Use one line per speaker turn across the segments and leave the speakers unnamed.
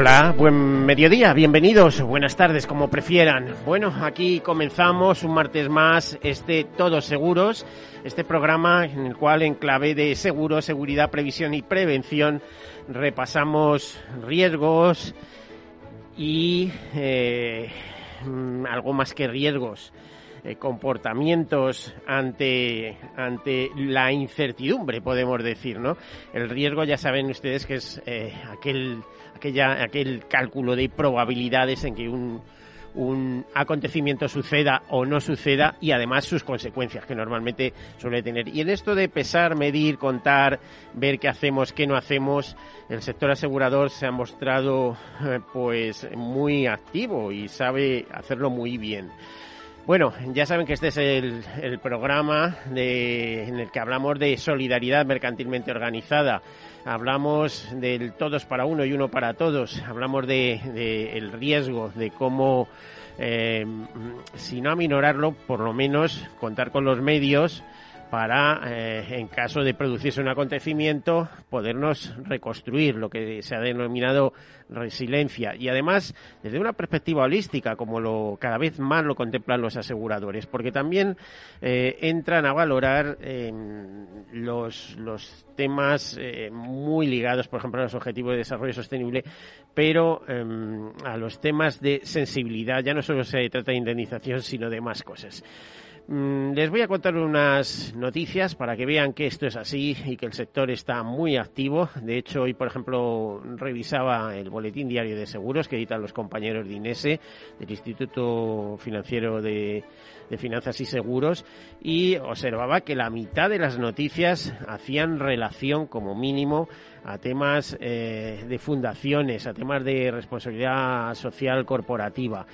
Hola, buen mediodía, bienvenidos, buenas tardes, como prefieran. Bueno, aquí comenzamos un martes más este Todos Seguros, este programa en el cual en clave de seguro, seguridad, previsión y prevención repasamos riesgos y eh, mm, algo más que riesgos. Eh, comportamientos ante, ante la incertidumbre, podemos decir, ¿no? El riesgo, ya saben ustedes que es eh, aquel aquella, aquel cálculo de probabilidades en que un, un acontecimiento suceda o no suceda y además sus consecuencias que normalmente suele tener. Y en esto de pesar, medir, contar, ver qué hacemos, qué no hacemos, el sector asegurador se ha mostrado eh, pues muy activo y sabe hacerlo muy bien. Bueno, ya saben que este es el, programa de, en el que hablamos de solidaridad mercantilmente organizada. Hablamos del todos para uno y uno para todos, hablamos de, el riesgo, de cómo, eh, si no aminorarlo, por lo menos contar con los medios para, eh, en caso de producirse un acontecimiento, podernos reconstruir lo que se ha denominado resiliencia y además desde una perspectiva holística, como lo cada vez más lo contemplan los aseguradores, porque también eh, entran a valorar los, los temas eh, muy ligados, por ejemplo, a los objetivos de desarrollo sostenible, pero em, a los temas de sensibilidad. Ya no solo se trata de indemnización, sino de más cosas. Mm, les voy a contar unas noticias para que vean que esto es así y que el sector está muy activo. De hecho, hoy, por ejemplo, revisaba el boletín diario de seguros que editan los compañeros de INESE, del Instituto Financiero de, Finanzas y Seguros, y observaba que la mitad de las noticias hacían relación, como mínimo, a temas eh, de fundaciones, a temas de responsabilidad social corporativa.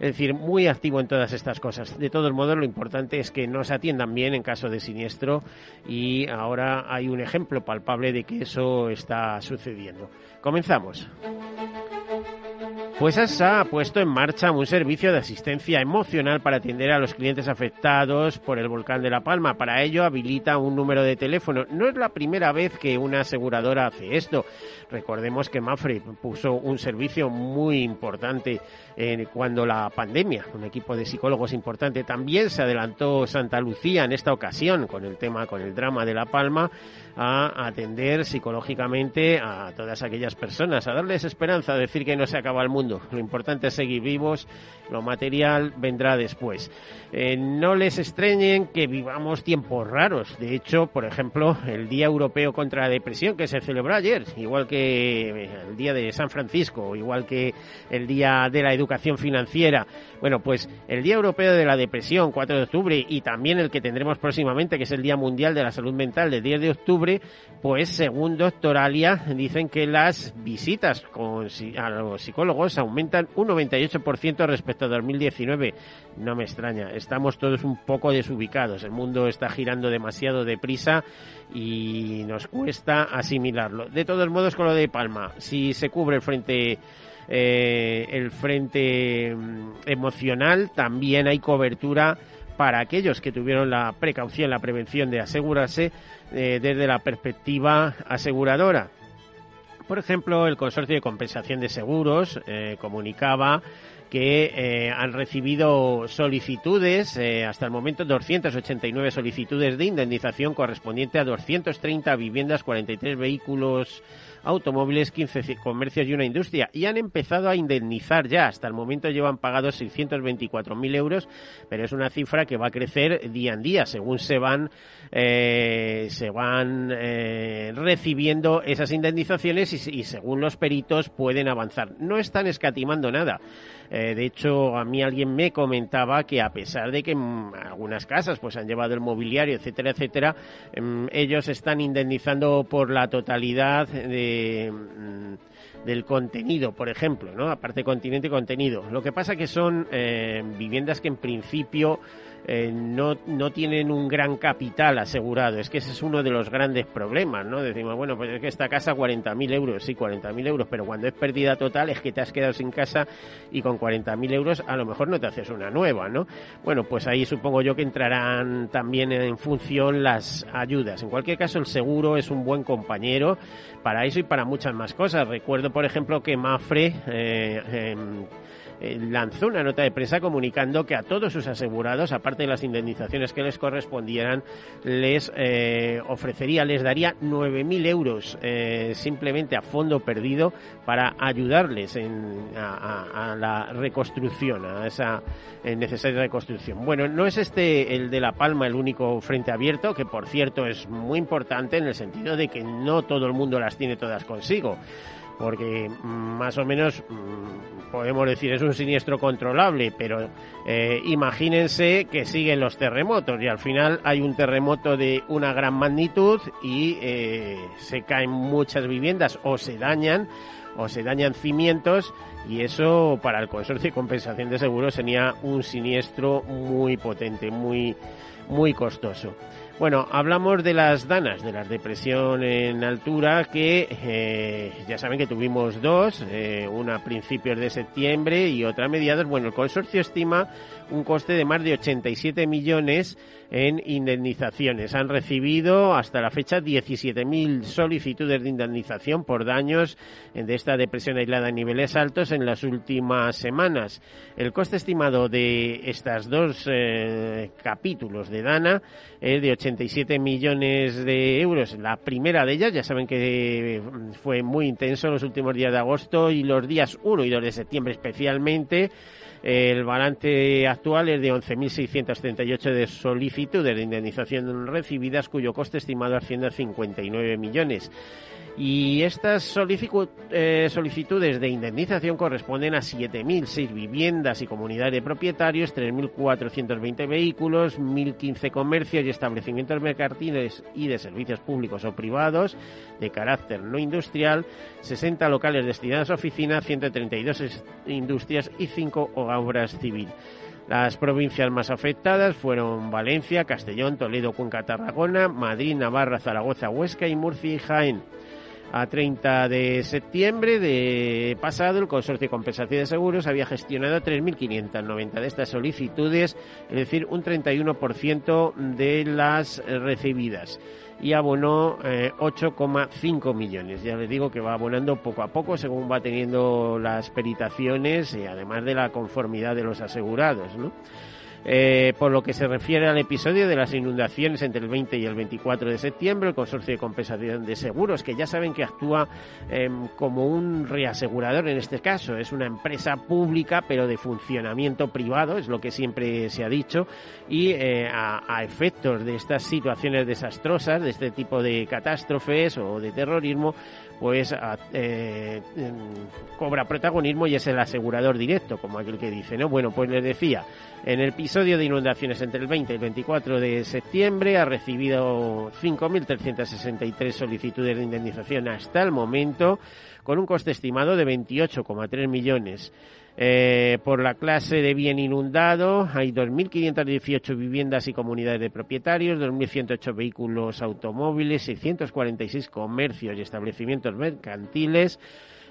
Es decir, muy activo en todas estas cosas. De todos modos, lo importante es que no se atiendan bien en caso de siniestro y ahora hay un ejemplo palpable de que eso está sucediendo. Comenzamos. Pues ASA ha puesto en marcha un servicio de asistencia emocional para atender a los clientes afectados por el volcán de La Palma. Para ello habilita un número de teléfono. No es la primera vez que una aseguradora hace esto. Recordemos que Mafre puso un servicio muy importante eh, cuando la pandemia, un equipo de psicólogos importante. También se adelantó Santa Lucía en esta ocasión con el tema, con el drama de La Palma a atender psicológicamente a todas aquellas personas, a darles esperanza, a decir que no se acaba el mundo. Lo importante es seguir vivos, lo material vendrá después. Eh, no les extrañen que vivamos tiempos raros. De hecho, por ejemplo, el Día Europeo contra la Depresión, que se celebró ayer, igual que el Día de San Francisco, igual que el Día de la Educación Financiera. Bueno, pues el Día Europeo de la Depresión, 4 de octubre, y también el que tendremos próximamente, que es el Día Mundial de la Salud Mental, del 10 de octubre, pues según Doctoralia dicen que las visitas con, a los psicólogos aumentan un 98% respecto a 2019. No me extraña, estamos todos un poco desubicados, el mundo está girando demasiado deprisa y nos cuesta asimilarlo. De todos modos, con lo de Palma, si se cubre el frente eh, el frente mm, emocional, también hay cobertura para aquellos que tuvieron la precaución, la prevención de asegurarse eh, desde la perspectiva aseguradora. Por ejemplo, el Consorcio de Compensación de Seguros eh, comunicaba que eh, han recibido solicitudes, eh, hasta el momento 289 solicitudes de indemnización correspondiente a 230 viviendas, 43 vehículos automóviles, 15 comercios y una industria. Y han empezado a indemnizar ya. Hasta el momento llevan pagados 624.000 euros, pero es una cifra que va a crecer día en día según se van, eh, se van eh, recibiendo esas indemnizaciones y, según los peritos pueden avanzar. No están escatimando nada. Eh, de hecho, a mí alguien me comentaba que a pesar de que en algunas casas pues han llevado el mobiliario, etcétera, etcétera, em, ellos están indemnizando por la totalidad de mm, del contenido, por ejemplo, ¿no? Aparte continente y contenido. Lo que pasa que son eh, viviendas que en principio eh, no, no tienen un gran capital asegurado. Es que ese es uno de los grandes problemas, ¿no? Decimos, bueno, pues es que esta casa 40.000 euros, sí, 40.000 euros, pero cuando es pérdida total es que te has quedado sin casa y con 40.000 euros a lo mejor no te haces una nueva, ¿no? Bueno, pues ahí supongo yo que entrarán también en función las ayudas. En cualquier caso, el seguro es un buen compañero para eso y para muchas más cosas. Recuerdo, por ejemplo, que Mafre... Eh, em, eh, lanzó una nota de prensa comunicando que a todos sus asegurados, aparte de las indemnizaciones que les correspondieran, les eh, ofrecería, les daría 9.000 euros eh, simplemente a fondo perdido para ayudarles a, la reconstrucción, a esa necesaria reconstrucción. Bueno, no es este el de La Palma el único frente abierto, que por cierto es muy importante en el sentido de que no todo el mundo las tiene todas consigo porque más o menos mm, podemos decir es un siniestro controlable, pero eh, imagínense que siguen los terremotos y al final hay un terremoto de una gran magnitud y eh, se caen muchas viviendas o se dañan o se dañan cimientos y eso para el consorcio de compensación de seguros sería un siniestro muy potente, muy muy costoso. Bueno, hablamos de las danas, de la depresión en altura, que eh, ya saben que tuvimos dos, eh, una a principios de septiembre y otra a mediados. Bueno, el consorcio estima un coste de más de 87 millones en indemnizaciones. Han recibido hasta la fecha 17.000 solicitudes de indemnización por daños de esta depresión aislada a niveles altos en las últimas semanas. El coste estimado de estos dos eh, capítulos de Dana es de 87 millones de euros. La primera de ellas, ya saben que fue muy intenso en los últimos días de agosto y los días 1 y 2 de septiembre especialmente. El balance actual es de 11.638 de solicitudes de indemnización recibidas, cuyo coste estimado asciende a 59 millones. Y estas eh, solicitudes de indemnización corresponden a 7.006 viviendas y comunidades de propietarios, 3.420 vehículos, 1.015 comercios y establecimientos mercantiles y de servicios públicos o privados de carácter no industrial, 60 locales destinados a oficinas, 132 industrias y 5 obras civiles. Las provincias más afectadas fueron Valencia, Castellón, Toledo, Cuenca, Tarragona, Madrid, Navarra, Zaragoza, Huesca y Murcia y Jaén. A 30 de septiembre de pasado, el Consorcio de Compensación de Seguros había gestionado 3.590 de estas solicitudes, es decir, un 31% de las recibidas y abonó 8,5 eh, millones. Ya les digo que va abonando poco a poco según va teniendo las peritaciones y además de la conformidad de los asegurados, ¿no? Eh, por lo que se refiere al episodio de las inundaciones entre el 20 y el 24 de septiembre, el Consorcio de Compensación de Seguros, que ya saben que actúa em, como un reasegurador en este caso, es una empresa pública pero de funcionamiento privado, es lo que siempre se ha dicho, y eh, a, efectos de estas situaciones desastrosas, de este tipo de catástrofes o de terrorismo, pues eh, em, cobra protagonismo y es el asegurador directo, como aquel que dice, ¿no? Bueno, pues les decía, en el episodio de inundaciones entre el 20 y el 24 de septiembre ha recibido 5.363 solicitudes de indemnización hasta el momento, con un coste estimado de 28,3 millones. Eh, por la clase de bien inundado hay 2.518 viviendas y comunidades de propietarios, 2.108 vehículos automóviles, 646 comercios y establecimientos mercantiles,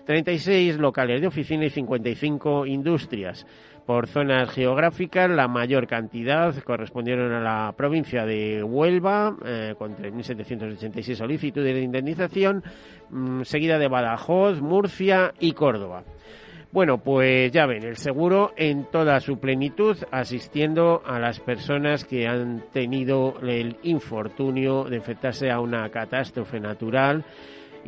36 locales de oficina y 55 industrias. Por zonas geográficas, la mayor cantidad correspondieron a la provincia de Huelva, eh, con 3.786 solicitudes de indemnización, mm, seguida de Badajoz, Murcia y Córdoba. Bueno, pues ya ven, el seguro en toda su plenitud, asistiendo a las personas que han tenido el infortunio de enfrentarse a una catástrofe natural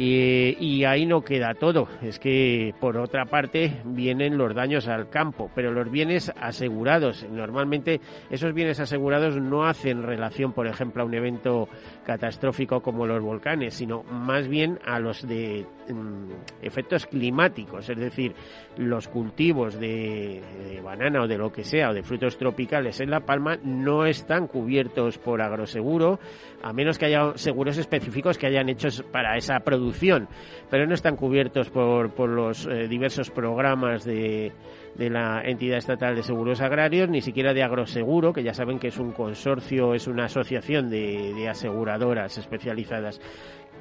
y, ahí no queda todo. Es que, por otra parte, vienen los daños al campo, pero los bienes asegurados. Normalmente, esos bienes asegurados no hacen relación, por ejemplo, a un evento catastrófico como los volcanes, sino más bien a los de mm, efectos climáticos, es decir, los cultivos de, banana o de lo que sea, o de frutos tropicales en La Palma, no están cubiertos por agroseguro, a menos que haya seguros específicos que hayan hechos para esa pero no están cubiertos por, por los eh, diversos programas de, de la entidad estatal de seguros agrarios, ni siquiera de agroseguro, que ya saben que es un consorcio, es una asociación de, de aseguradoras especializadas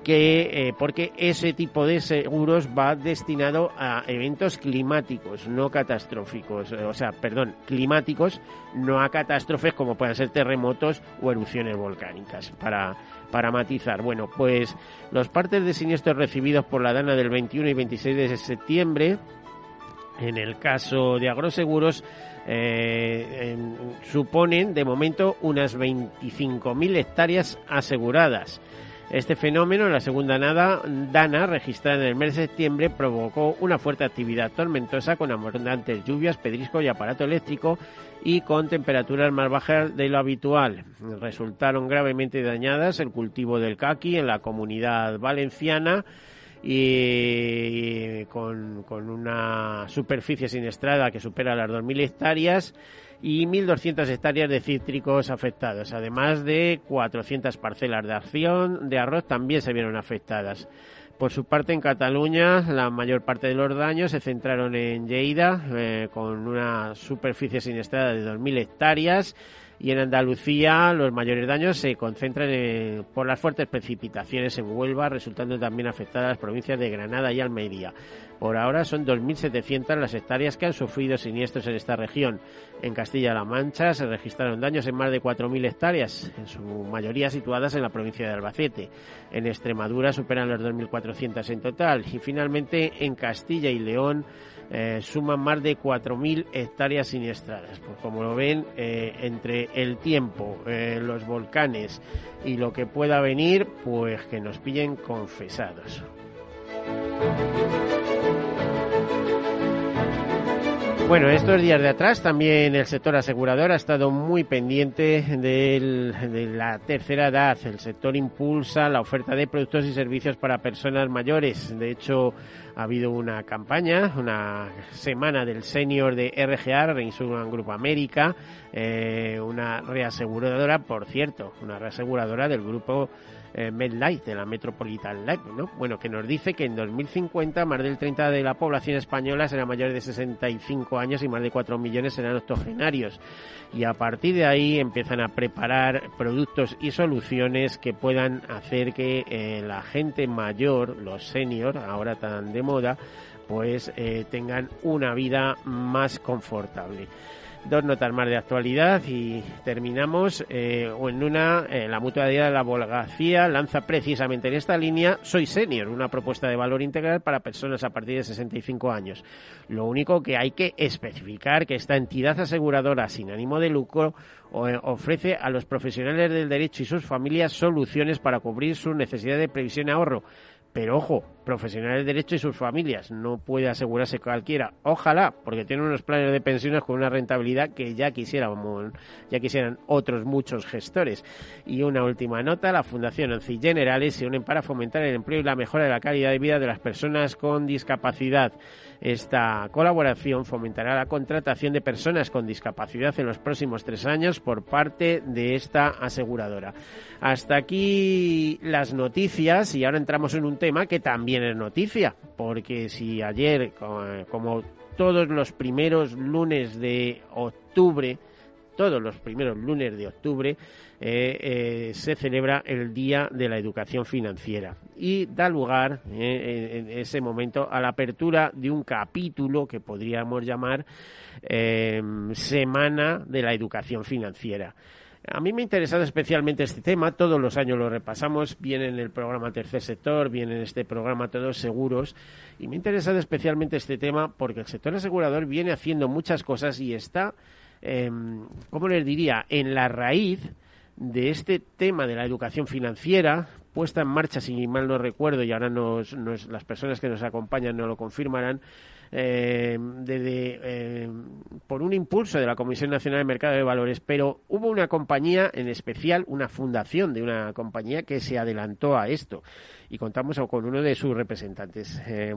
que eh, porque ese tipo de seguros va destinado a eventos climáticos, no catastróficos, o sea, perdón, climáticos, no a catástrofes como puedan ser terremotos o erupciones volcánicas, para, para matizar. Bueno, pues los partes de siniestros recibidos por la DANA del 21 y 26 de septiembre, en el caso de agroseguros, eh, suponen de momento unas 25.000 hectáreas aseguradas. Este fenómeno, la segunda nada, dana registrada en el mes de septiembre, provocó una fuerte actividad tormentosa con abundantes lluvias, pedrisco y aparato eléctrico y con temperaturas más bajas de lo habitual. Resultaron gravemente dañadas el cultivo del caqui en la comunidad valenciana y con, una superficie siniestrada que supera las 2.000 hectáreas y 1.200 hectáreas de cítricos afectados, además de 400 parcelas de acción de arroz también se vieron afectadas. Por su parte, en Cataluña, la mayor parte de los daños se centraron en Lleida, eh, con una superficie siniestrada de 2.000 hectáreas, y en Andalucía los mayores daños se concentran por las fuertes precipitaciones en Huelva, resultando también afectadas las provincias de Granada y Almería. Por ahora son 2.700 las hectáreas que han sufrido siniestros en esta región. En Castilla-La Mancha se registraron daños en más de 4.000 hectáreas, en su mayoría situadas en la provincia de Albacete. En Extremadura superan los 2.400 en total. Y finalmente en Castilla y León eh, suman más de 4.000 hectáreas siniestradas. Pues como lo ven, eh, entre el tiempo, eh, los volcanes y lo que pueda venir, pues que nos pillen confesados. Bueno, estos días de atrás también el sector asegurador ha estado muy pendiente de la tercera edad. El sector impulsa la oferta de productos y servicios para personas mayores. De hecho, ha habido una campaña, una semana del senior de RGA, Reinsurance Group América, eh, una reaseguradora, por cierto, una reaseguradora del grupo eh, MedLife, de la Metropolitan Life, ¿no? Bueno, que nos dice que en 2050 más del 30 de la población española será mayor de 65 años y más de 4 millones serán octogenarios. Y a partir de ahí empiezan a preparar productos y soluciones que puedan hacer que eh, la gente mayor, los seniors, ahora tan de moda, pues eh, tengan una vida más confortable. Dos notas más de actualidad y terminamos. Eh, en una, eh, la mutualidad de la Abogacía lanza precisamente en esta línea Soy Senior, una propuesta de valor integral para personas a partir de 65 años. Lo único que hay que especificar que esta entidad aseguradora sin ánimo de lucro eh, ofrece a los profesionales del derecho y sus familias soluciones para cubrir sus necesidades de previsión y ahorro pero ojo, profesionales de derecho y sus familias, no puede asegurarse cualquiera. Ojalá, porque tienen unos planes de pensiones con una rentabilidad que ya quisiéramos, ya quisieran otros muchos gestores. Y una última nota, la Fundación ANCI Generales se unen para fomentar el empleo y la mejora de la calidad de vida de las personas con discapacidad. Esta colaboración fomentará la contratación de personas con discapacidad en los próximos tres años por parte de esta aseguradora. Hasta aquí las noticias y ahora entramos en un tema que también es noticia, porque si ayer, como todos los primeros lunes de octubre, todos los primeros lunes de octubre eh, eh, se celebra el Día de la Educación Financiera y da lugar eh, en ese momento a la apertura de un capítulo que podríamos llamar Semana de la Educación Financiera. A mí me ha interesado especialmente este tema, todos los años lo repasamos, viene en el programa Tercer Sector, viene en este programa Todos Seguros, y me ha interesado especialmente este tema porque el sector asegurador viene haciendo muchas cosas y está, eh, ¿cómo les diría?, en la raíz de este tema de la educación financiera, puesta en marcha, si mal no recuerdo, y ahora nos, las personas que nos acompañan no lo confirmarán, eh, eh, por un impulso de la Comisión Nacional de Mercado de Valores, pero hubo una compañía en especial, una fundación de una compañía que se adelantó a esto y contamos con uno de sus representantes, eh,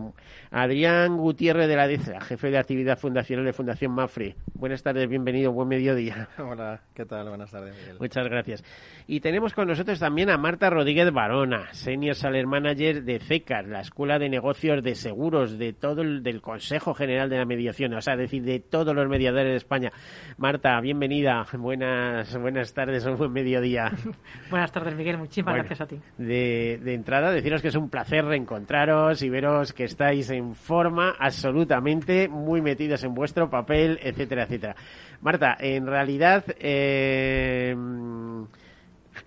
Adrián Gutiérrez de la DECA, jefe de actividad fundacional de Fundación Mafre. Buenas tardes, bienvenido, buen mediodía.
Hola, ¿qué tal? Buenas tardes, Miguel.
Muchas gracias. Y tenemos con nosotros también a Marta Rodríguez Barona, Senior Saler Manager de CECAR, la Escuela de Negocios de Seguros, de todo el del Consejo General de la Mediación, o sea, decir, de todos los mediadores de España. Marta, bienvenida, buenas, buenas tardes, un buen mediodía.
buenas tardes, Miguel, muchísimas gracias a ti.
De, de entrada, de deciros que es un placer reencontraros y veros que estáis en forma absolutamente muy metidos en vuestro papel, etcétera, etcétera. Marta, en realidad, eh,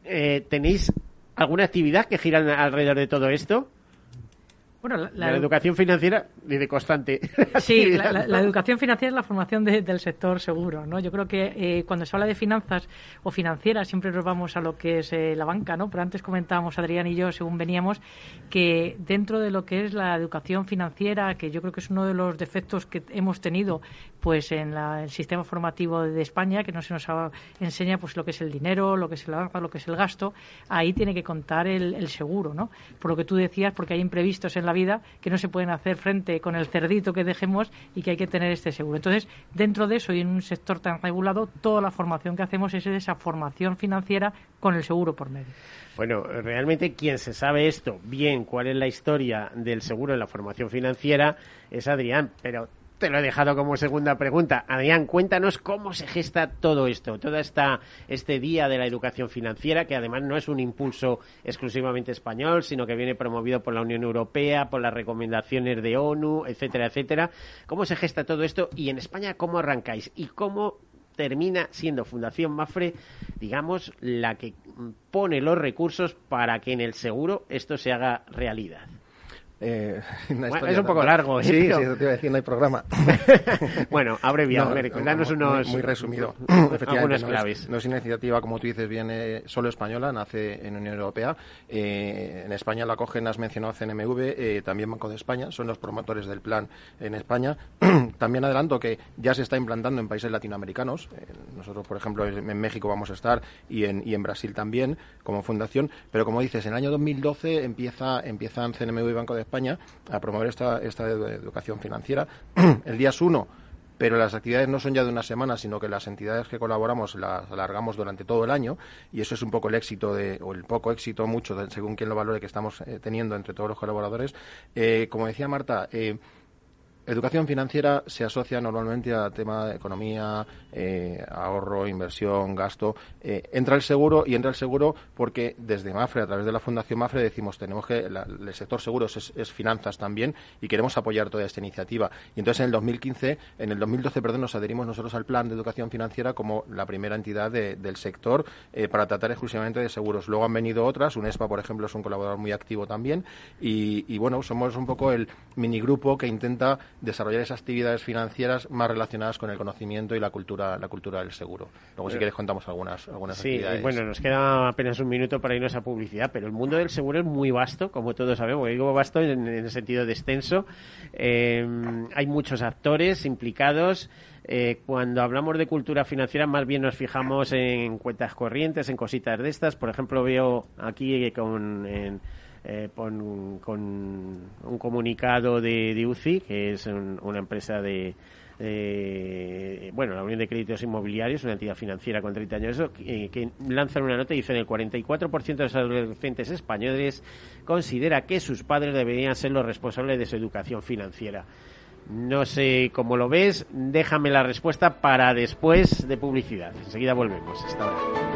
eh, ¿tenéis alguna actividad que gira alrededor de todo esto? Bueno, la, educación financiera de constante.
Sí, la, educación financiera es la formación del sector seguro, ¿no? Yo creo que eh, cuando se habla de finanzas o financieras siempre nos vamos a lo que es eh, la banca, ¿no? Pero antes comentábamos Adrián y yo, según veníamos, que dentro de lo que es la educación financiera, que yo creo que es uno de los defectos que hemos tenido, pues en el sistema formativo de España, que no se nos enseña, pues lo que es el dinero, lo que es el lo que es el gasto, ahí tiene que contar el, el seguro, ¿no? Por lo que tú decías, porque hay imprevistos en la vida que no se pueden hacer frente con el cerdito que dejemos y que hay que tener este seguro. Entonces, dentro de eso y en un sector tan regulado, toda la formación que hacemos es esa formación financiera con el seguro por medio.
Bueno, realmente quien se sabe esto bien, cuál es la historia del seguro en la formación financiera, es Adrián, pero te lo he dejado como segunda pregunta. Adrián, cuéntanos cómo se gesta todo esto, todo esta, este día de la educación financiera, que además no es un impulso exclusivamente español, sino que viene promovido por la Unión Europea, por las recomendaciones de ONU, etcétera, etcétera. ¿Cómo se gesta todo esto? Y en España, ¿cómo arrancáis? ¿Y cómo termina siendo Fundación Mafre, digamos, la que pone los recursos para que en el seguro esto se haga realidad?
Eh,
es un poco largo. ¿eh?
Sí, sí, eso te iba a decir, no hay programa.
bueno, abreviado, no, danos unos...
Muy resumido.
Efectivamente,
no es, no es, iniciativa, como tú dices, viene solo española, nace en Unión Europea. Eh, en España la cogen, has mencionado CNMV, también Banco de España, son los promotores del plan en España. también adelanto que ya se está implantando en países latinoamericanos. Nosotros, por ejemplo, en México vamos a estar y en, y en Brasil también como fundación. Pero como dices, en el año 2012 empieza, empiezan CNMV y Banco de España a promover esta, esta educación financiera. el día es uno, pero las actividades no son ya de una semana, sino que las entidades que colaboramos las alargamos durante todo el año y eso es un poco el éxito de, o el poco éxito, mucho, según quien lo valore, que estamos eh, teniendo entre todos los colaboradores. Eh, como decía Marta, eh, Educación financiera se asocia normalmente a tema de economía, eh, ahorro, inversión, gasto. Eh, entra el seguro y entra el seguro porque desde Mafre, a través de la Fundación Mafre, decimos tenemos que el sector seguros es, finanzas también y queremos apoyar toda esta iniciativa. Y entonces en el 2015, en el 2012, perdón, nos adherimos nosotros al plan de educación financiera como la primera entidad del sector eh, para tratar exclusivamente de seguros. Luego han venido otras, UNESPA, por ejemplo, es un colaborador muy activo también y, y bueno, somos un poco el minigrupo que intenta desarrollar esas actividades financieras más relacionadas con el conocimiento y la cultura, la cultura del seguro. Luego, si quieres, contamos algunas, algunas
sí,
actividades.
bueno, nos queda apenas un minuto para irnos a publicidad, pero el mundo del seguro es muy vasto, como todos sabemos. Digo vasto en, el sentido de extenso. Eh, hay muchos actores implicados. Eh, cuando hablamos de cultura financiera, más bien nos fijamos en cuentas corrientes, en cositas de estas. Por ejemplo, veo aquí con. Eh, con, un comunicado de, UCI, que es una empresa de, bueno, la Unión de Créditos Inmobiliarios, una entidad financiera con 30 años, que lanzan una nota y dicen el 44% de los adolescentes españoles considera que sus padres deberían ser los responsables de su educación financiera. No sé cómo lo ves, déjame la respuesta para después de publicidad. Enseguida volvemos. Hasta ahora.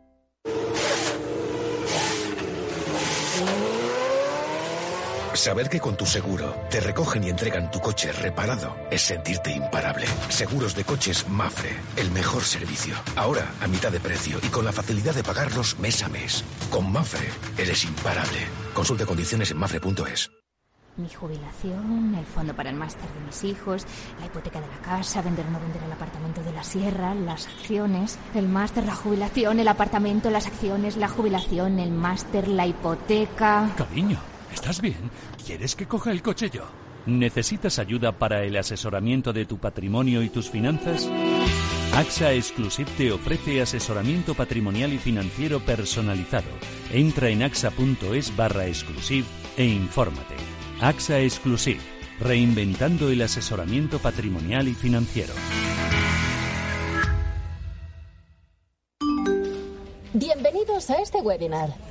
Saber que con tu seguro te recogen y entregan tu coche reparado es sentirte imparable. Seguros de coches Mafre, el mejor servicio. Ahora a mitad de precio y con la facilidad de pagarlos mes a mes. Con Mafre eres imparable. Consulte condiciones en mafre.es.
Mi jubilación, el fondo para el máster de mis hijos, la hipoteca de la casa, vender o no vender el apartamento de la sierra, las acciones, el máster, la jubilación, el apartamento, las acciones, la jubilación, el máster, la hipoteca.
Cariño. ¿Estás bien? ¿Quieres que coja el coche yo? ¿Necesitas ayuda para el asesoramiento de tu patrimonio y tus finanzas? AXA Exclusive te ofrece asesoramiento patrimonial y financiero personalizado. Entra en axa.es barra exclusive e infórmate. AXA Exclusive, reinventando el asesoramiento patrimonial y financiero.
Bienvenidos a este webinar.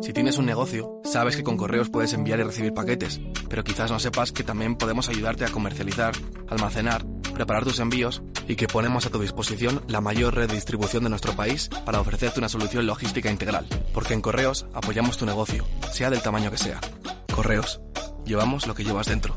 Si tienes un negocio, sabes que con correos puedes enviar y recibir paquetes, pero quizás no sepas que también podemos ayudarte a comercializar, almacenar, preparar tus envíos y que ponemos a tu disposición la mayor red de distribución de nuestro país para ofrecerte una solución logística integral. Porque en correos apoyamos tu negocio, sea del tamaño que sea. Correos, llevamos lo que llevas dentro.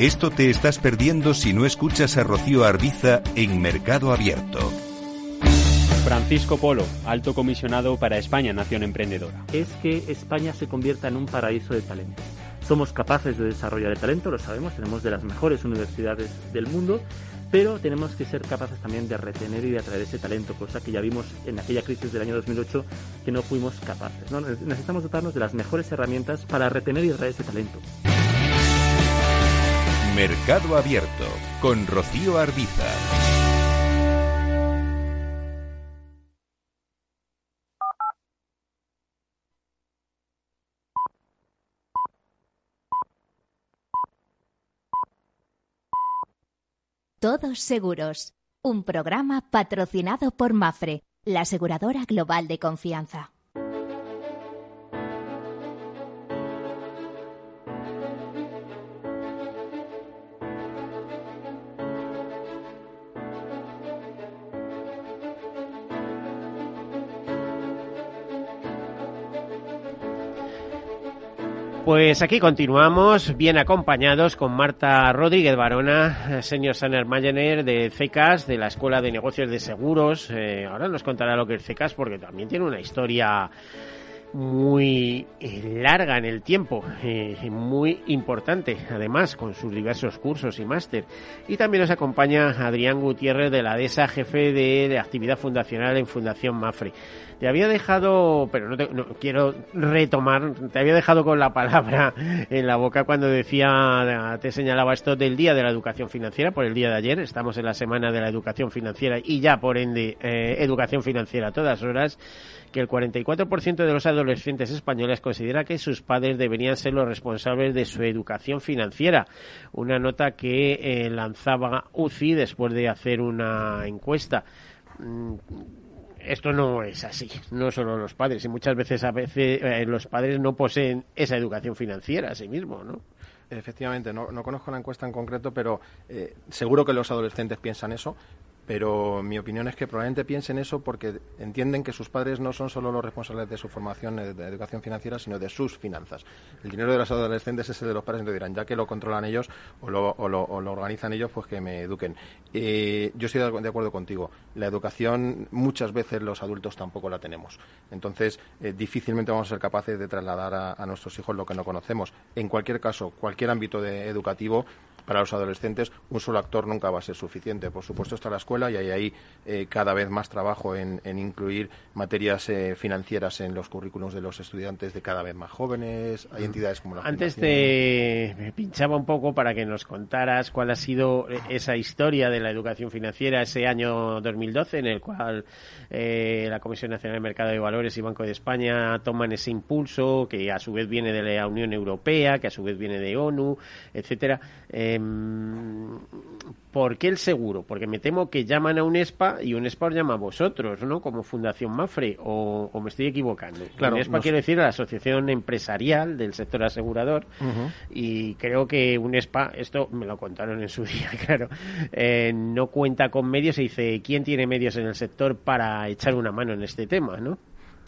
Esto te estás perdiendo si no escuchas a Rocío Arbiza en Mercado Abierto.
Francisco Polo, alto comisionado para España Nación Emprendedora.
Es que España se convierta en un paraíso de talento. Somos capaces de desarrollar el talento, lo sabemos, tenemos de las mejores universidades del mundo, pero tenemos que ser capaces también de retener y de atraer ese talento, cosa que ya vimos en aquella crisis del año 2008 que no fuimos capaces. Necesitamos dotarnos de las mejores herramientas para retener y atraer ese talento.
Mercado Abierto con Rocío Arbiza.
Todos Seguros, un programa patrocinado por Mafre, la aseguradora global de confianza.
Pues aquí continuamos, bien acompañados con Marta Rodríguez Barona, señor Sanner Mayener de CECAS, de la Escuela de Negocios de Seguros. Eh, ahora nos contará lo que es CECAS porque también tiene una historia muy eh, larga en el tiempo, eh, muy importante, además, con sus diversos cursos y máster. Y también nos acompaña Adrián Gutiérrez de la DESA, jefe de, actividad fundacional en Fundación Mafre. Te había dejado, pero no, no, quiero retomar, te había dejado con la palabra en la boca cuando decía, te señalaba esto del Día de la Educación Financiera, por el día de ayer, estamos en la Semana de la Educación Financiera y ya por ende eh, Educación Financiera a todas horas que el 44% de los adolescentes españoles considera que sus padres deberían ser los responsables de su educación financiera. Una nota que eh, lanzaba UCI después de hacer una encuesta mm, esto no es así, no solo los padres, y muchas veces a veces eh, los padres no poseen esa educación financiera a sí mismos, ¿no?
Efectivamente, no, conozco la encuesta en concreto, pero eh, seguro que los adolescentes piensan eso pero mi opinión es que probablemente piensen eso porque entienden que sus padres no son solo los responsables de su formación de educación financiera, sino de sus finanzas. El dinero de los adolescentes es el de los padres, entonces dirán, ya que lo controlan ellos o lo, organizan ellos, pues que me eduquen. Eh, yo estoy de acuerdo contigo. La educación muchas veces los adultos tampoco la tenemos. Entonces, eh, difícilmente vamos a ser capaces de trasladar a, a, nuestros hijos lo que no conocemos. En cualquier caso, cualquier ámbito de educativo, para los adolescentes un solo actor nunca va a ser suficiente. Por supuesto está la escuela y hay ahí eh, cada vez más trabajo en, incluir materias eh, financieras en los currículos de los estudiantes de cada vez más jóvenes. Hay entidades como la
Antes te me pinchaba un poco para que nos contaras cuál ha sido eh, esa historia de la educación financiera ese año 2012 en el cual la Comisión Nacional de Mercado de Valores y Banco de España toman ese impulso que a su vez viene de la Unión Europea, que a su vez viene de ONU, etcétera. Em, ¿Por qué el seguro? Porque me temo que llaman a UNESPA y UNESPA os llama a vosotros, ¿no? Como Fundación Mafre, o, me estoy equivocando. Claro, UNESPA quiere decir la Asociación Empresarial del Sector Asegurador, y creo que UNESPA, esto me lo contaron en su día, claro, eh, no cuenta con medios y dice, ¿quién tiene medios en el sector para echar una mano en este tema, no?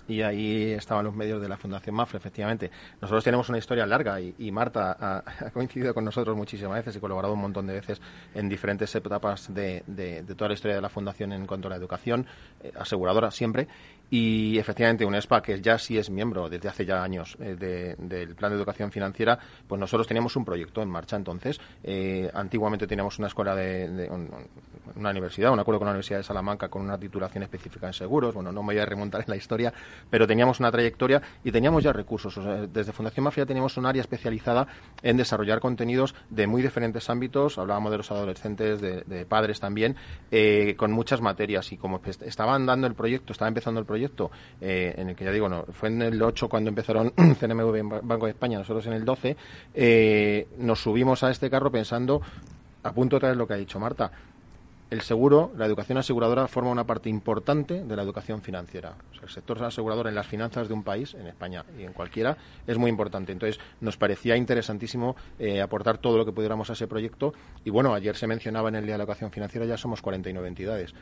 Y ahí estaban los medios de la Fundación Mafre, efectivamente. Nosotros tenemos una historia larga y, Marta ha, coincidido con nosotros muchísimas veces y colaborado un montón de veces en diferentes etapas de, toda la historia de la Fundación en cuanto a la educación, eh, aseguradora siempre, y efectivamente UNESPA, que ya sí es miembro desde hace ya años eh, del Plan de Educación Financiera, pues nosotros teníamos un proyecto en marcha entonces. Eh, antiguamente teníamos una escuela de, una universidad, un acuerdo con la Universidad de Salamanca con una titulación específica en seguros. Bueno, no me voy a remontar en la historia, pero teníamos una trayectoria y teníamos ya recursos. desde Fundación Mafia teníamos un área especializada en desarrollar contenidos de muy diferentes ámbitos. Hablábamos de los adolescentes, de, padres también, eh, con muchas materias. Y como estaban dando el proyecto, estaba empezando el proyecto, eh, en el que ya digo, no, fue en el 8 cuando empezaron CNMV Banco de España, nosotros en el 12, eh, nos subimos a este carro pensando, a punto de traer lo que ha dicho Marta, el seguro, la educación aseguradora forma una parte importante de la educación financiera. el sector asegurador en las finanzas de un país, en España y en cualquiera, es muy importante. Entonces, nos parecía interesantísimo eh, aportar todo lo que pudiéramos a ese proyecto. Y bueno, ayer se mencionaba en el Día de la Educación Financiera, ya somos 49 entidades.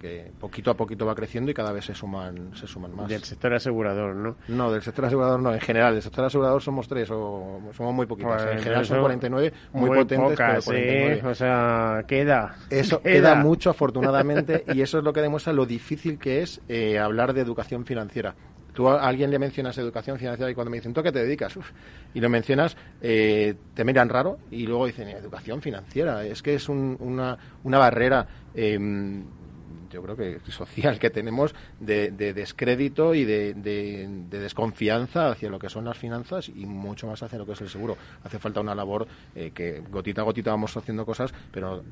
Que poquito a poquito va creciendo y cada vez se suman, se suman más.
Del sector asegurador, ¿no?
No, del sector asegurador no. En general, del sector asegurador somos tres o somos muy poquitos. en general son 49, muy, potentes, pero 49.
O sea, queda.
Eso queda mucho, afortunadamente, y eso es lo que demuestra lo difícil que es eh, hablar de educación financiera. Tú a alguien le mencionas educación financiera y cuando me dicen, ¿tú a qué te dedicas? y lo mencionas, eh, te miran raro y luego dicen, educación financiera. Es que es una, una barrera. Eh, yo creo que social que tenemos de, descrédito y de, desconfianza hacia lo que son las finanzas y mucho más hacia lo que es el seguro. Hace falta una labor eh, que gotita a gotita vamos haciendo cosas, pero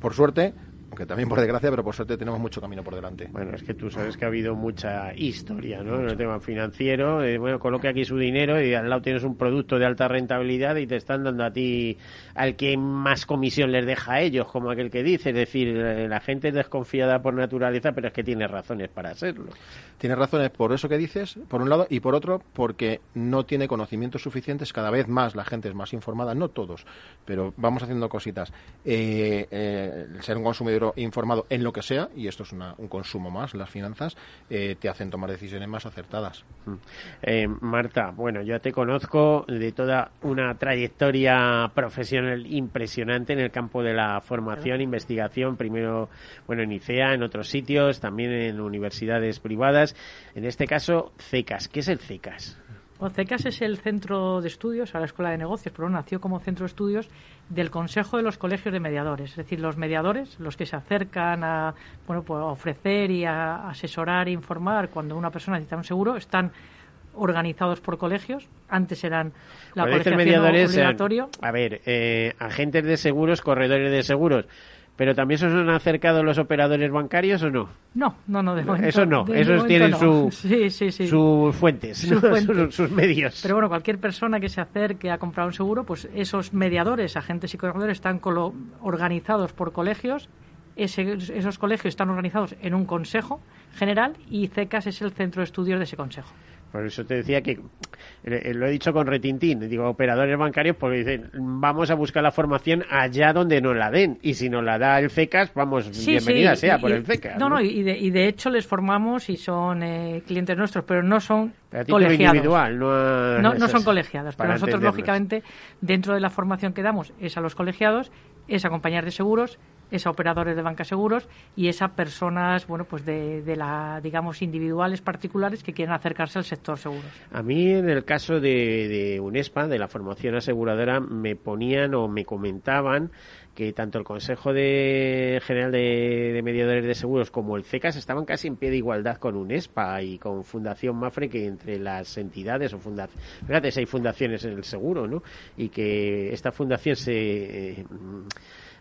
por suerte aunque también por desgracia, pero por suerte tenemos mucho camino por delante.
Bueno, es que tú sabes que ha habido mucha historia, ¿no? En el tema financiero, eh, bueno, coloque aquí su dinero y al lado tienes un producto de alta rentabilidad y te están dando a ti al que más comisión les deja a ellos, como aquel que dice, es decir, eh, la gente es desconfiada por naturaleza, pero es que tiene razones para serlo.
Tiene razones por eso que dices, por un lado, y por otro, porque no tiene conocimientos suficientes, cada vez más la gente es más informada, no todos, pero vamos haciendo cositas. Eh, el ser un consumidor informado en lo que sea, y esto es un consumo más, las finanzas, eh, te hacen tomar decisiones más acertadas.
Mm. Eh, Marta, bueno, yo te conozco de toda una trayectoria profesional impresionante en el campo de la formación, investigación, primero, bueno, en ICEA, en otros sitios, también en universidades privadas. En este caso, CECAS. ¿Qué es el CECAS?
Bueno, CECAS es el centro de estudios, a la Escuela de Negocios, pero nació como centro de estudios del Consejo de los Colegios de Mediadores. Es decir, los mediadores, los que se acercan a, bueno, pues ofrecer y a asesorar e informar cuando una persona necesita un seguro, están organizados por colegios. Antes eran la colegiación
mediadores,
obligatorio.
a ver, eh, agentes de seguros, corredores de seguros. ¿Pero también se han acercado los operadores bancarios o no?
No, no, no, de momento.
Eso no, esos tienen su, sus fuentes, sus, medios.
Pero bueno, cualquier persona que se acerque a comprar un seguro, pues esos mediadores, agentes y corredores están organizados por colegios esos colegios están organizados en un consejo general y CECAS es el centro de estudios de ese consejo.
Por eso te decía que eh, lo he dicho con retintín, digo operadores bancarios porque dicen vamos a buscar la formación allá donde nos la den y si nos la da el FECAS, vamos, bienvenida sea por el FECAS.
No, no, y, de, y, de, hecho les formamos y son eh, clientes nuestros, pero no son colegiados.
individual,
no, no, son colegiados, pero nosotros lógicamente dentro de la formación que damos es a los colegiados, es acompañar de seguros es a operadores de banca seguros y es a personas, bueno, pues de, la, digamos, individuales particulares que quieren acercarse al sector seguros.
A mí, en el caso de, de UNESPA, de la formación aseguradora, me ponían o me comentaban que tanto el Consejo de General de, Mediadores de Seguros como el CECAS estaban casi en pie de igualdad con UNESPA y con Fundación Mafre, que entre las entidades o fundaciones, fíjate, hay fundaciones en el seguro, ¿no? Y que esta fundación se... Eh,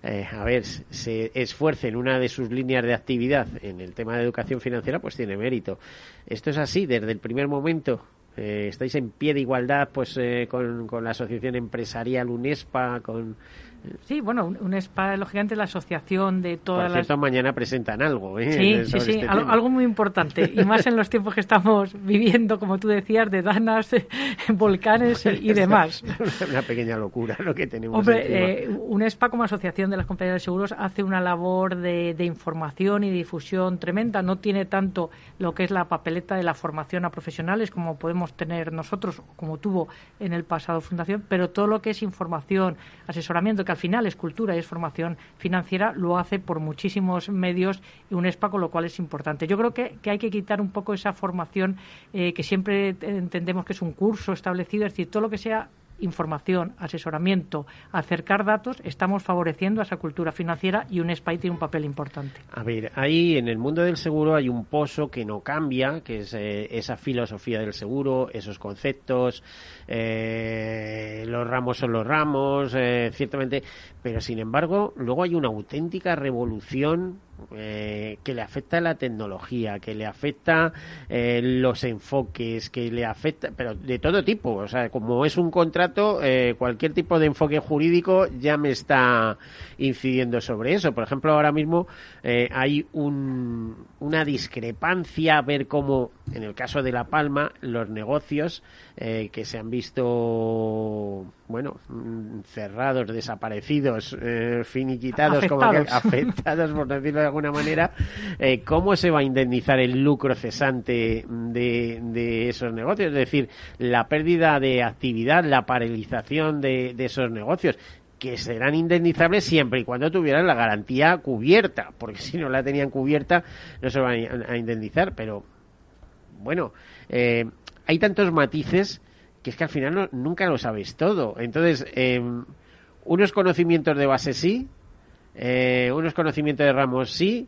eh, a ver, se esfuerce en una de sus líneas de actividad en el tema de educación financiera, pues tiene mérito. Esto es así desde el primer momento. Eh, estáis en pie de igualdad pues eh, con, con la asociación empresarial UNESPA, con
Sí, bueno, un, SPA, lógicamente, la asociación de todas
Por cierto, mañana presentan algo, ¿eh?
Sí, sí, sí, este algo, muy importante. Y más en los tiempos que estamos viviendo, como tú decías, de danas, volcanes y, demás.
Una pequeña locura lo que tenemos
Hombre, eh, un SPA como asociación de las compañías de seguros hace una labor de, de información y difusión tremenda. No tiene tanto lo que es la papeleta de la formación a profesionales como podemos tener nosotros, como tuvo en el pasado Fundación, pero todo lo que es información, asesoramiento, al final es cultura y es formación financiera, lo hace por muchísimos medios y un ESPA, con lo cual es importante. Yo creo que, hay que quitar un poco esa formación eh, que siempre entendemos que es un curso establecido, es decir, todo lo que sea información, asesoramiento, acercar datos, estamos favoreciendo a esa cultura financiera y un SPY tiene un papel importante.
A ver, ahí en el mundo del seguro hay un pozo que no cambia, que es eh, esa filosofía del seguro, esos conceptos, eh, los ramos son los ramos, eh, ciertamente, pero sin embargo, luego hay una auténtica revolución eh, que le afecta la tecnología, que le afecta eh, los enfoques, que le afecta, pero de todo tipo. O sea, como es un contrato, eh, cualquier tipo de enfoque jurídico ya me está incidiendo sobre eso. Por ejemplo, ahora mismo hay una discrepancia a ver cómo, en el caso de La Palma, los negocios que se han visto bueno, mm, cerrados, desaparecidos, eh, finiquitados,
afectados. como
que, afectados, por decirlo de alguna manera, eh, ¿cómo se va a indemnizar el lucro cesante de, esos negocios? Es decir, la pérdida de actividad, la paralización de, esos negocios que serán indemnizables siempre y cuando tuvieran la garantía cubierta, porque si no la tenían cubierta no se van a indemnizar, pero bueno, eh, hay tantos matices que es que al final nunca lo sabes todo. Entonces, em, unos conocimientos de base sí, eh, unos conocimientos de ramos sí,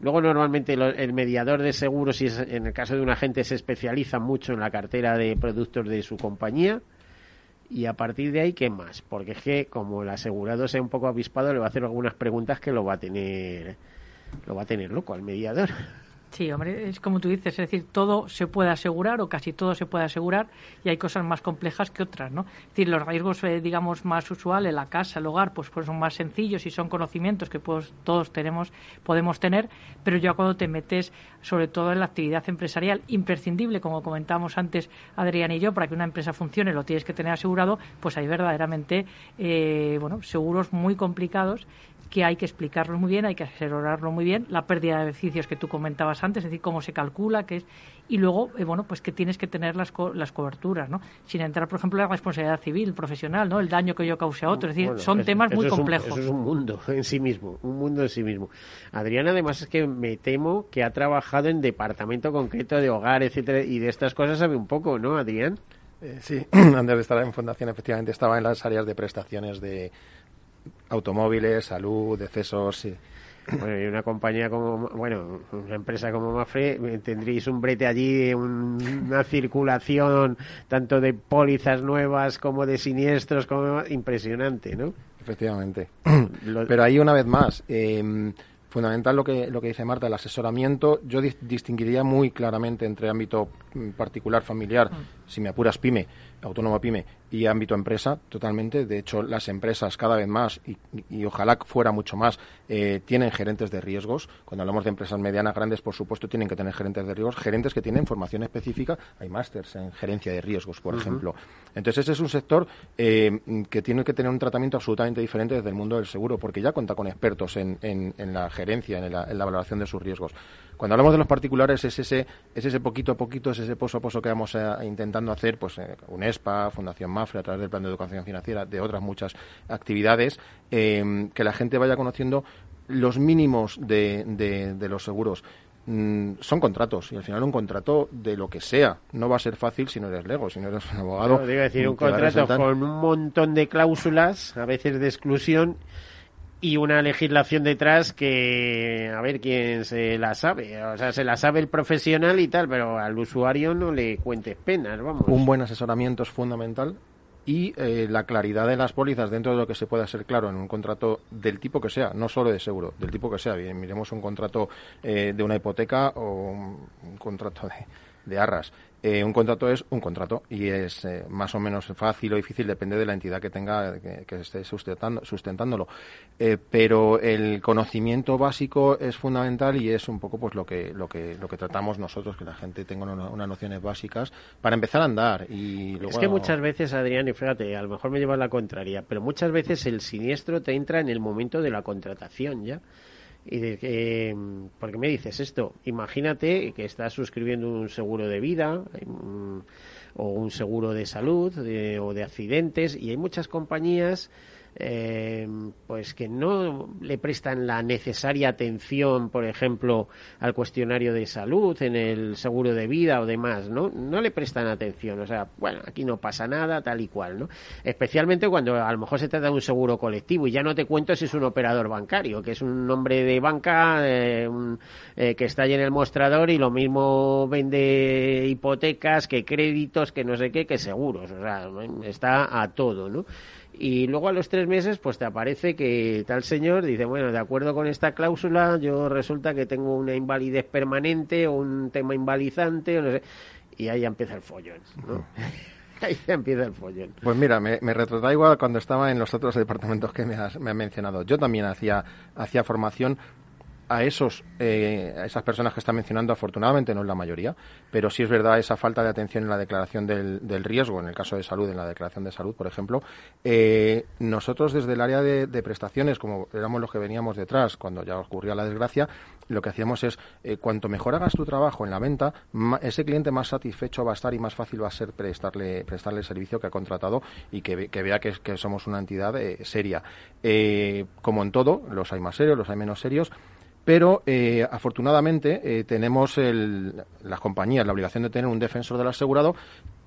luego normalmente el mediador de seguros, si es en el caso de un agente, se especializa mucho en la cartera de productos de su compañía. Y a partir de ahí, ¿qué más? Porque es que como el asegurado sea un poco avispado, le va a hacer algunas preguntas que lo va a tener, lo va a tener loco al mediador.
Sí, hombre, es como tú dices, es decir, todo se puede asegurar o casi todo se puede asegurar y hay cosas más complejas que otras, ¿no? Es decir, los riesgos, eh, digamos, más usuales, la casa, el hogar, pues, pues son más sencillos y son conocimientos que pues, todos tenemos, podemos tener, pero ya cuando te metes, sobre todo en la actividad empresarial, imprescindible, como comentábamos antes Adrián y yo, para que una empresa funcione lo tienes que tener asegurado, pues hay verdaderamente, eh, bueno, seguros muy complicados que hay que explicarlo muy bien, hay que asesorarlo muy bien, la pérdida de beneficios que tú comentabas antes, es decir, cómo se calcula, qué es, y luego, eh, bueno, pues que tienes que tener las, las coberturas, ¿no? Sin entrar, por ejemplo, en la responsabilidad civil, profesional, ¿no? El daño que yo cause a otro, es decir, son temas muy complejos.
eso es un mundo en sí mismo, un mundo en sí mismo. Adriana, además, es que me temo que ha trabajado en departamento concreto de hogar, etcétera, y de estas cosas sabe un poco, ¿no, Adrián?
Eh, sí, antes de estar en Fundación, efectivamente, estaba en las áreas de prestaciones de automóviles, salud, decesos. Sí.
Bueno, y una compañía como, bueno, una empresa como Mafre, tendréis un brete allí, una circulación tanto de pólizas nuevas como de siniestros, como impresionante, ¿no?
Efectivamente. Pero ahí una vez más, eh, fundamental lo que, lo que dice Marta, el asesoramiento, yo distinguiría muy claramente entre ámbito mm, particular, familiar, mm. Si me apuras pyme, autónomo pyme, y ámbito empresa, totalmente. De hecho, las empresas cada vez más, y, ojalá fuera mucho más, eh, tienen gerentes de riesgos. Cuando hablamos de empresas medianas, grandes, por supuesto, tienen que tener gerentes de riesgos, gerentes que tienen formación específica. Hay másters en gerencia de riesgos, por ejemplo. Entonces, ese es un sector eh, que tiene que tener un tratamiento absolutamente diferente desde el mundo del seguro, porque ya cuenta con expertos en, la gerencia, en la valoración de sus riesgos. Cuando hablamos de los particulares es ese, es ese poquito a poquito, es ese pozo a pozo que vamos eh, intentando hacer, pues eh, UNESPA, Fundación Mafre, a través del Plan de Educación Financiera, de otras muchas actividades, em, que la gente vaya conociendo los mínimos de, de, los seguros mm, son contratos y al final un contrato de lo que sea no va a ser fácil si no eres lego, si no eres un abogado.
No, digo decir, un contrato con un montón de cláusulas, a veces de exclusión y una legislación detrás que a ver quién se la sabe o sea se la sabe el profesional y tal pero al usuario no le cuentes penas vamos
un buen asesoramiento es fundamental y eh, la claridad de las pólizas dentro de lo que se pueda ser claro en un contrato del tipo que sea, no solo de seguro, del tipo que sea. Bien, miremos un contrato eh, de una hipoteca o un, contrato de, de arras. Eh, un contrato es un contrato y es eh, más o menos fácil o difícil, depende de la entidad que tenga, que, esté sustentando, sustentándolo. Eh, pero el conocimiento básico es fundamental y es un poco pues lo que, lo que, lo que tratamos nosotros, que la gente tenga unas nociones básicas para empezar a andar. Y
Es que muchas veces, Adrián, y fíjate, a lo mejor me lleva la contraria, pero muchas veces el siniestro te entra en el momento de la contratación ya. Y de que, ¿por qué me dices esto? Imagínate que estás suscribiendo un seguro de vida mm, o un seguro de salud o de accidentes y hay muchas compañías eh, pues que no le prestan la necesaria atención, por ejemplo, al cuestionario de salud, en el seguro de vida o demás, ¿no? No le prestan atención, o sea, bueno, aquí no pasa nada, tal y cual, ¿no? Especialmente cuando a lo mejor se trata de un seguro colectivo y ya no te cuento si es un operador bancario, que es un nombre de banca eh, eh, que está ahí en el mostrador y lo mismo vende hipotecas que créditos, que no sé qué, que seguros, o sea, está a todo, ¿no? Y luego a los tres meses pues te aparece que tal señor dice bueno de acuerdo con esta cláusula yo resulta que tengo una invalidez permanente o un tema invalidante o no sé y ahí empieza el follón ¿no? ahí empieza el follón.
Pues mira me, me igual cuando estaba en los otros departamentos que me has, me has mencionado. Yo también hacía hacía formación a esos eh, a esas personas que está mencionando afortunadamente no es la mayoría pero sí es verdad esa falta de atención en la declaración del, del riesgo en el caso de salud en la declaración de salud por ejemplo. Eh, nosotros desde el área de, prestaciones como éramos los que veníamos detrás cuando ya ocurría la desgracia lo que hacíamos es eh, cuanto mejor hagas tu trabajo en la venta ese cliente más satisfecho va a estar y más fácil va a ser prestarle prestarle el servicio que ha contratado y que, que vea que, que, somos una entidad seria. Como en todo los hay más serios los hay menos serios pero eh, afortunadamente eh, tenemos el, las compañías la obligación de tener un defensor del asegurado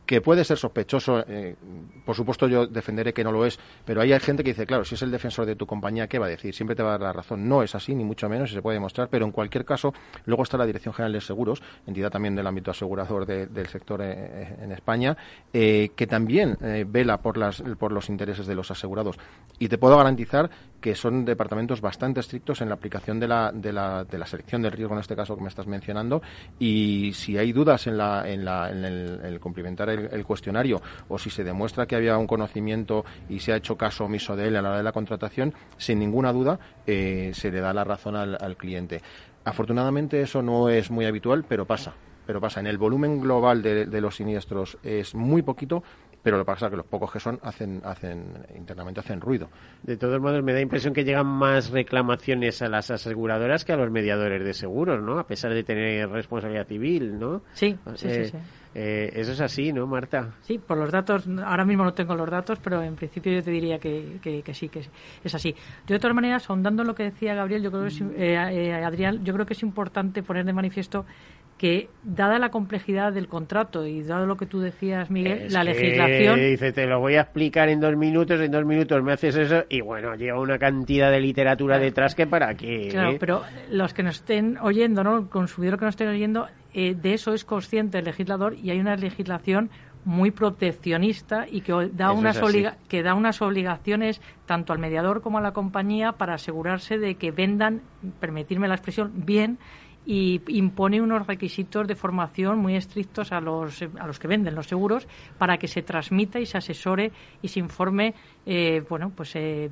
que puede ser sospechoso, eh, por supuesto yo defenderé que no lo es, pero hay gente que dice, claro, si es el defensor de tu compañía, ¿qué va a decir? Siempre te va a dar la razón. No es así, ni mucho menos, y se puede demostrar, pero en cualquier caso, luego está la Dirección General de Seguros, entidad también del ámbito asegurador del sector eh, en España, eh, que también vela por, las, por los intereses de los asegurados. Y te puedo garantizar que son departamentos bastante estrictos en la aplicación de la, de la, de la selección del riesgo, en este caso que me estás mencionando, y si hay dudas en, la, en, la, en el, el complementar el, cuestionario o si se demuestra que había un conocimiento y se ha hecho caso omiso de él a la hora de la contratación, sin ninguna duda eh, se le da la razón al, cliente. Afortunadamente eso no es muy habitual, pero pasa pero pasa. En el volumen global de, los siniestros es muy poquito pero lo que pasa es que los pocos que son hacen, hacen internamente hacen ruido.
De todos modos, me da impresión que llegan más reclamaciones a las aseguradoras que a los mediadores de seguros, ¿no? A pesar de tener responsabilidad civil, ¿no?
Sí, sí,
Eh,
sí. sí.
Eh, eso es así, ¿no, Marta?
Sí, por los datos, ahora mismo no tengo los datos, pero en principio yo te diría que, que, que sí, que es- es así. Yo, de todas maneras, ahondando en lo que decía Gabriel, yo creo que es, eh, eh, Adrián, yo creo que es importante poner de manifiesto que, dada la complejidad del contrato y dado lo que tú decías, Miguel,
Es
la legislación.
Dice, te lo voy a explicar en dos minutos, en dos minutos me haces eso, y bueno, lleva una cantidad de literatura detrás que para qué.
Claro,
¿eh?
pero los que nos estén oyendo, ¿no? El consumidor que nos estén oyendo, eh, de eso es consciente el legislador y hay una legislación muy proteccionista y que da
Eso
unas obliga- que da unas obligaciones tanto al mediador como a la compañía para asegurarse de que vendan, permitirme la expresión, bien y impone unos requisitos de formación muy estrictos a los, a los que venden los seguros para que se transmita y se asesore y se informe eh, bueno pues eh,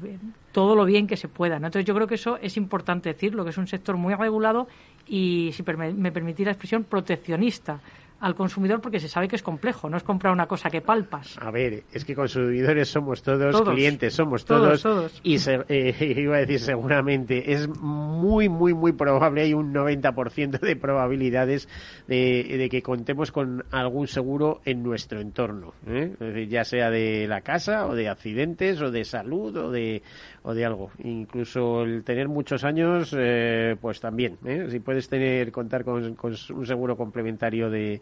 todo lo bien que se pueda entonces yo creo que eso es importante decirlo que es un sector muy regulado y si me permitís la expresión proteccionista al consumidor porque se sabe que es complejo no es comprar una cosa que palpas
A ver, es que consumidores somos todos,
Todos.
clientes somos
Todos,
todos,
todos.
y se- eh, iba a decir seguramente, es muy, muy, muy probable, hay un 90% de probabilidades de, de que contemos con algún seguro en nuestro entorno, ¿eh? Es decir, ya sea de la casa o de accidentes o de salud o de, o de algo. Incluso el tener muchos años, eh, pues también, ¿eh? si puedes tener contar con, con un seguro complementario de,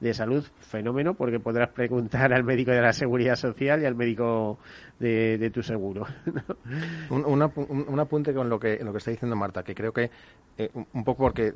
de salud, fenómeno, porque podrás preguntar al médico de la seguridad social y al médico de, de tu seguro.
Un, un apu- un- un apunte con lo que, lo que está diciendo Marta, que creo que eh, un- poco porque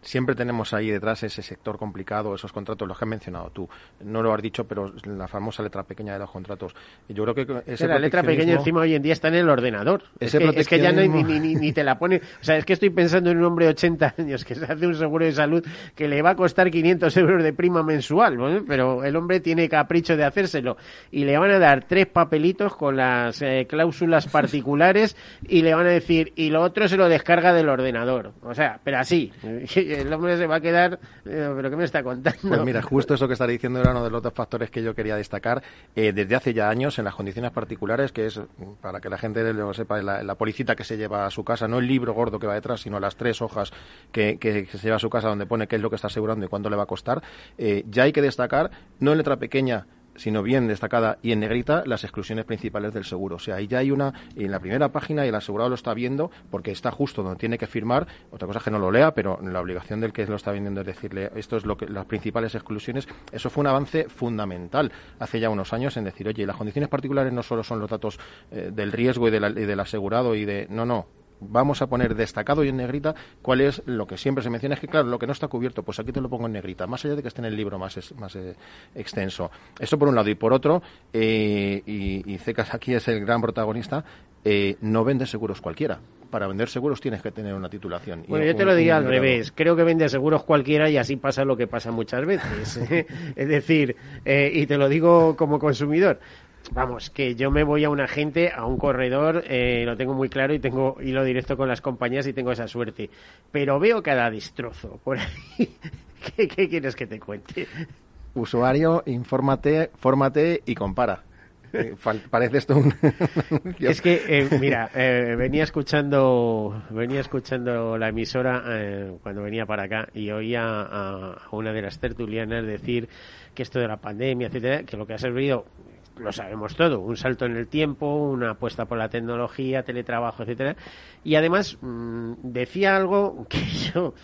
siempre tenemos ahí detrás ese sector complicado, esos contratos, los que has mencionado tú. No lo has dicho, pero la famosa letra pequeña de los contratos. Yo creo que ese
la letra pequeña encima hoy en día está en el ordenador. Es que, es que ya no hay ni,
proteccionismo-
ni, ni- ni te la pone. O sea, es que estoy pensando en un hombre de 80 años que se hace un seguro de salud que le va a costar 500 euros de prima mensual, ¿no? pero el hombre tiene capricho de hacérselo y le van a dar tres papelitos con las eh, cláusulas particulares y le van a decir y lo otro se lo descarga del ordenador. O sea, pero así. El hombre se va a quedar. eh, ¿Pero qué me está contando?
Pues mira, justo eso que está diciendo era uno de los dos factores que yo quería destacar eh, desde hace ya años en las condiciones particulares, que es, para que la gente lo sepa, la, la policita que se lleva a su casa, no el libro gordo que va detrás, sino las tres hojas que, que- que se lleva a su casa donde pone qué es lo que está asegurando y cuánto le va a costar. Eh, ya hay que destacar, no en letra pequeña, sino bien destacada y en negrita las exclusiones principales del seguro. O sea, ahí ya hay una en la primera página y el asegurado lo está viendo porque está justo donde tiene que firmar. Otra cosa es que no lo lea, pero la obligación del que lo está vendiendo es decirle esto es lo que las principales exclusiones. Eso fue un avance fundamental hace ya unos años en decir, oye, las condiciones particulares no solo son los datos eh, del riesgo y, y del asegurado y de no, no, vamos a poner destacado y en negrita cuál es lo que siempre se menciona. Es que, claro, lo que no está cubierto, pues aquí te lo pongo en negrita, más allá de que esté en el libro más, es- más eh, extenso. Eso por un lado. Y por otro, eh, y, y Cecas aquí es el gran protagonista, eh, no vende seguros cualquiera. Para vender seguros tienes que tener una titulación. Y
Bueno, yo te lo diría al
grado.
revés. Creo que vende seguros cualquiera y así pasa lo que pasa muchas veces. es decir, eh, y te lo digo como consumidor. Vamos, que yo me voy a un agente, a un corredor, eh, lo tengo muy claro y tengo hilo directo con las compañías y tengo esa suerte. Pero veo cada destrozo por ahí. ¿Qué, qué quieres que te cuente?
Usuario, infórmate, fórmate y compara. Eh, parece esto un...
Es que, eh, mira, eh, venía escuchando venía escuchando la emisora eh, cuando venía para acá y oía a, a una de las tertulianas decir que esto de la pandemia, etcétera, que lo que ha servido lo sabemos todo, un salto en el tiempo, una apuesta por la tecnología, teletrabajo, etcétera, y además mm, decía algo que yo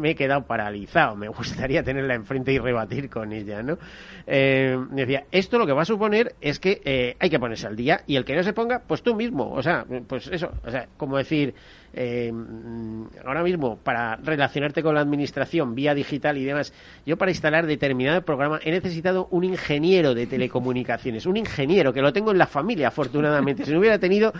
me he quedado paralizado, me gustaría tenerla enfrente y rebatir con ella, ¿no? Eh, decía, esto lo que va a suponer es que eh, hay que ponerse al día y el que no se ponga, pues tú mismo, o sea, pues eso, o sea, como decir, eh, mm, ahora mismo para relacionarte con la administración vía digital y demás, yo para instalar determinado programa he necesitado un ingeniero de telecomunicaciones, un ingeniero que lo tengo en la familia, afortunadamente. Si no hubiera tenido,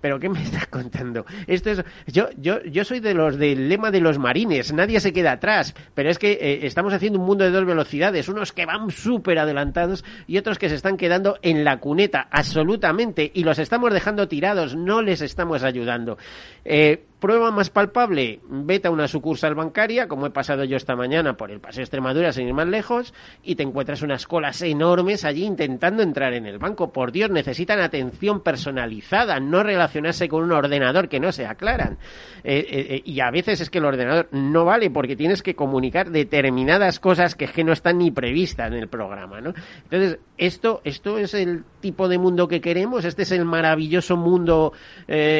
pero ¿qué me estás contando? Esto es, yo, yo, yo soy de los del lema de los marines, nadie se queda atrás, pero es que eh, estamos haciendo un mundo de dos velocidades, unos que van súper adelantados y otros que se están quedando en la cuneta, absolutamente, y los estamos dejando tirados, no les estamos ayudando. Eh, Prueba más palpable, vete a una sucursal bancaria, como he pasado yo esta mañana por el Paseo Extremadura, sin ir más lejos, y te encuentras unas colas enormes allí intentando entrar en el banco. Por Dios, necesitan atención personalizada, no relacionarse con un ordenador que no se aclaran. Eh, eh, eh, y a veces es que el ordenador no vale porque tienes que comunicar determinadas cosas que que no están ni previstas en el programa, ¿no? Entonces, esto, esto es el tipo de mundo que queremos, este es el maravilloso mundo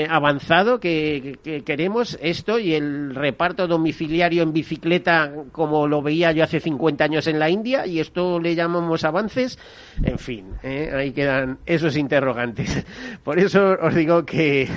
avanzado que, que queremos esto y el reparto domiciliario en bicicleta como lo veía yo hace 50 años en la India y esto le llamamos avances. En fin, ¿eh? ahí quedan esos interrogantes. Por eso os digo que,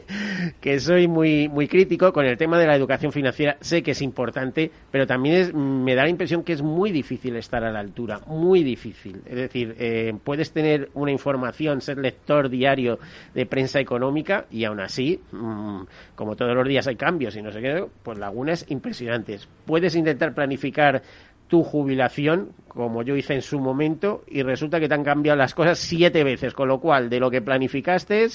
que soy muy, muy crítico con el tema de la educación financiera. Sé que es importante, pero también es, me da la impresión que es muy difícil estar a la altura, muy difícil. Es decir, eh, puedes tener una información, ser lector diario de prensa económica y aún así, mm, como todos los días hay cambios y no sé qué, pues lagunas impresionantes. Puedes intentar planificar tu jubilación, como yo hice en su momento, y resulta que te han cambiado las cosas siete veces, con lo cual de lo que planificaste,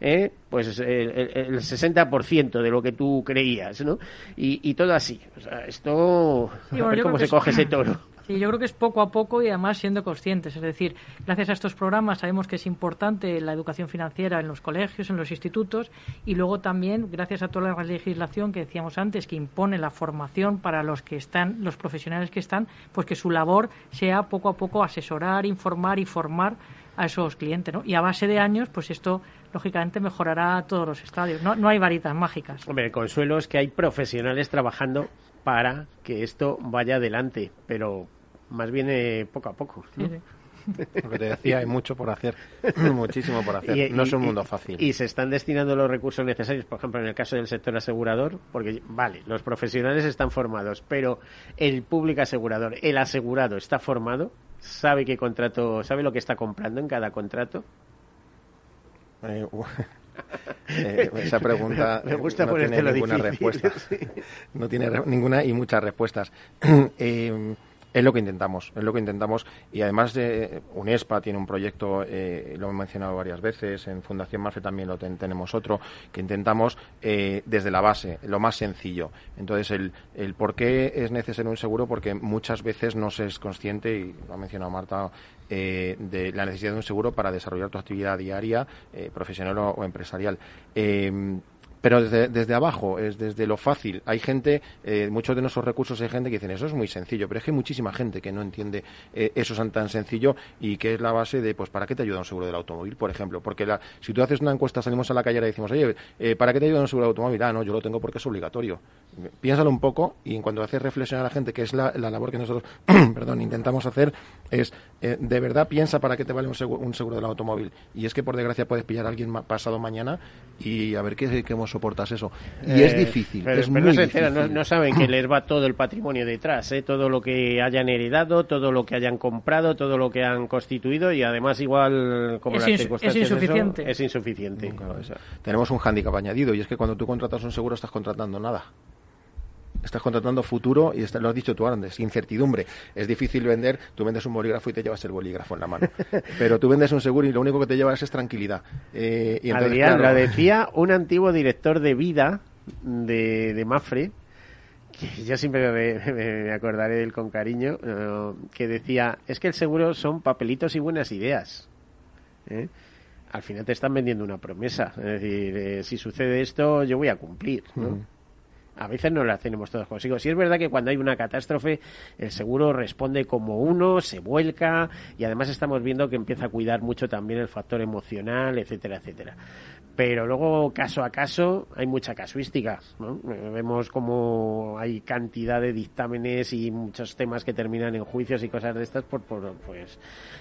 ¿eh? pues el, el, 60% de lo que tú creías, ¿no? Y, todo así. O sea, esto, a ver cómo se coge ese toro.
Sí, yo creo que es poco a poco y además siendo conscientes. Es decir, gracias a estos programas sabemos que es importante la educación financiera en los colegios, en los institutos y luego también, gracias a toda la legislación que decíamos antes, que impone la formación para los que están, los profesionales que están, pues que su labor sea poco a poco asesorar, informar y formar a esos clientes. ¿no? Y a base de años, pues esto lógicamente mejorará todos los estadios. No, no hay varitas mágicas.
Hombre, el consuelo es que hay profesionales trabajando para que esto vaya adelante, pero más bien eh, poco a poco.
Lo que te decía, hay mucho por hacer, muchísimo por hacer. no es un mundo fácil.
Y se están destinando los recursos necesarios, por ejemplo, en el caso del sector asegurador, porque, vale, los profesionales están formados, pero el público asegurador, el asegurado, está formado, sabe qué contrato, sabe lo que está comprando en cada contrato.
Eh, eh, esa pregunta
Me gusta
no tiene ninguna respuesta. No tiene ninguna y muchas respuestas. Eh, es lo que intentamos, es lo que intentamos y además de UNESPA tiene un proyecto, eh, lo hemos mencionado varias veces, en Fundación Marfe también lo tenemos otro, que intentamos desde la base, lo más sencillo. Entonces, el, el por qué es necesario un seguro, porque muchas veces no se es consciente, y lo ha mencionado Marta, eh, de la necesidad de un seguro para desarrollar tu actividad diaria, eh, profesional o, empresarial. Pero desde, desde, abajo, es desde lo fácil. Hay gente, eh, muchos de nuestros recursos hay gente que dicen eso es muy sencillo, pero es que hay muchísima gente que no entiende eh, eso tan, sencillo y que es la base de, pues, ¿para qué te ayuda un seguro del automóvil, por ejemplo? Porque la, si tú haces una encuesta, salimos a la calle y decimos, oye, eh, ¿para qué te ayuda un seguro del automóvil? Ah, no, yo lo tengo porque es obligatorio. Piénsalo un poco y en cuanto haces reflexionar a la gente, que es la, la labor que nosotros, perdón, intentamos hacer, es, eh, de verdad piensa para qué te vale un seguro, un seguro del automóvil. Y es que por desgracia puedes pillar a alguien pasado mañana y a ver qué, qué soportas eso. Y es eh, difícil. es muy
difícil. No, saben que les va todo el patrimonio detrás, ¿eh? todo lo que hayan heredado, todo lo que hayan comprado, todo lo que han constituido y además igual como
es, es insuficiente.
es insuficiente.
tenemos un hándicap añadido y es que cuando tú contratas un seguro estás contratando nada estás contratando futuro y lo has dicho tú antes, incertidumbre. Es difícil vender, tú vendes un bolígrafo y te llevas el bolígrafo en la mano. Pero tú vendes un seguro y lo único que te llevas es tranquilidad.
Eh, y Adrián, lo decía un antiguo director de vida de, de Mafre, que yo siempre me, acordaré de él con cariño, eh, que decía, es que el seguro son papelitos y buenas ideas. ¿eh? Al final te están vendiendo una promesa. Es decir, si sucede esto, yo voy a cumplir. ¿no? A veces no las tenemos todos consigo. Si es verdad que cuando hay una catástrofe, el seguro responde como uno, se vuelca y además estamos viendo que empieza a cuidar mucho también el factor emocional, etcétera, etcétera. Pero luego, caso a caso, hay mucha casuística. Vemos como hay cantidad de dictámenes y muchos temas que terminan en juicios y cosas de estas por, por pues,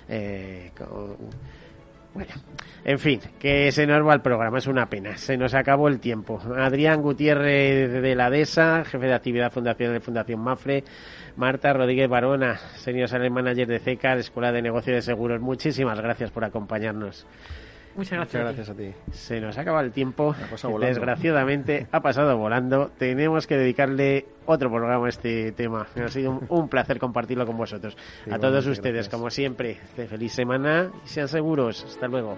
eh, bueno, en fin, que se nos va el programa, es una pena, se nos acabó el tiempo. Adrián Gutiérrez de la DESA, jefe de actividad fundación de Fundación Mafre, Marta Rodríguez Barona, senior sales manager de CECAR, Escuela de Negocio de Seguros, muchísimas gracias por acompañarnos.
Muchas
gracias. a ti.
Se nos acaba el tiempo. Desgraciadamente ha pasado volando. Tenemos que dedicarle otro programa a este tema. Ha sido un, placer compartirlo con vosotros. a todos ustedes, como siempre, de feliz semana y sean seguros. Hasta luego.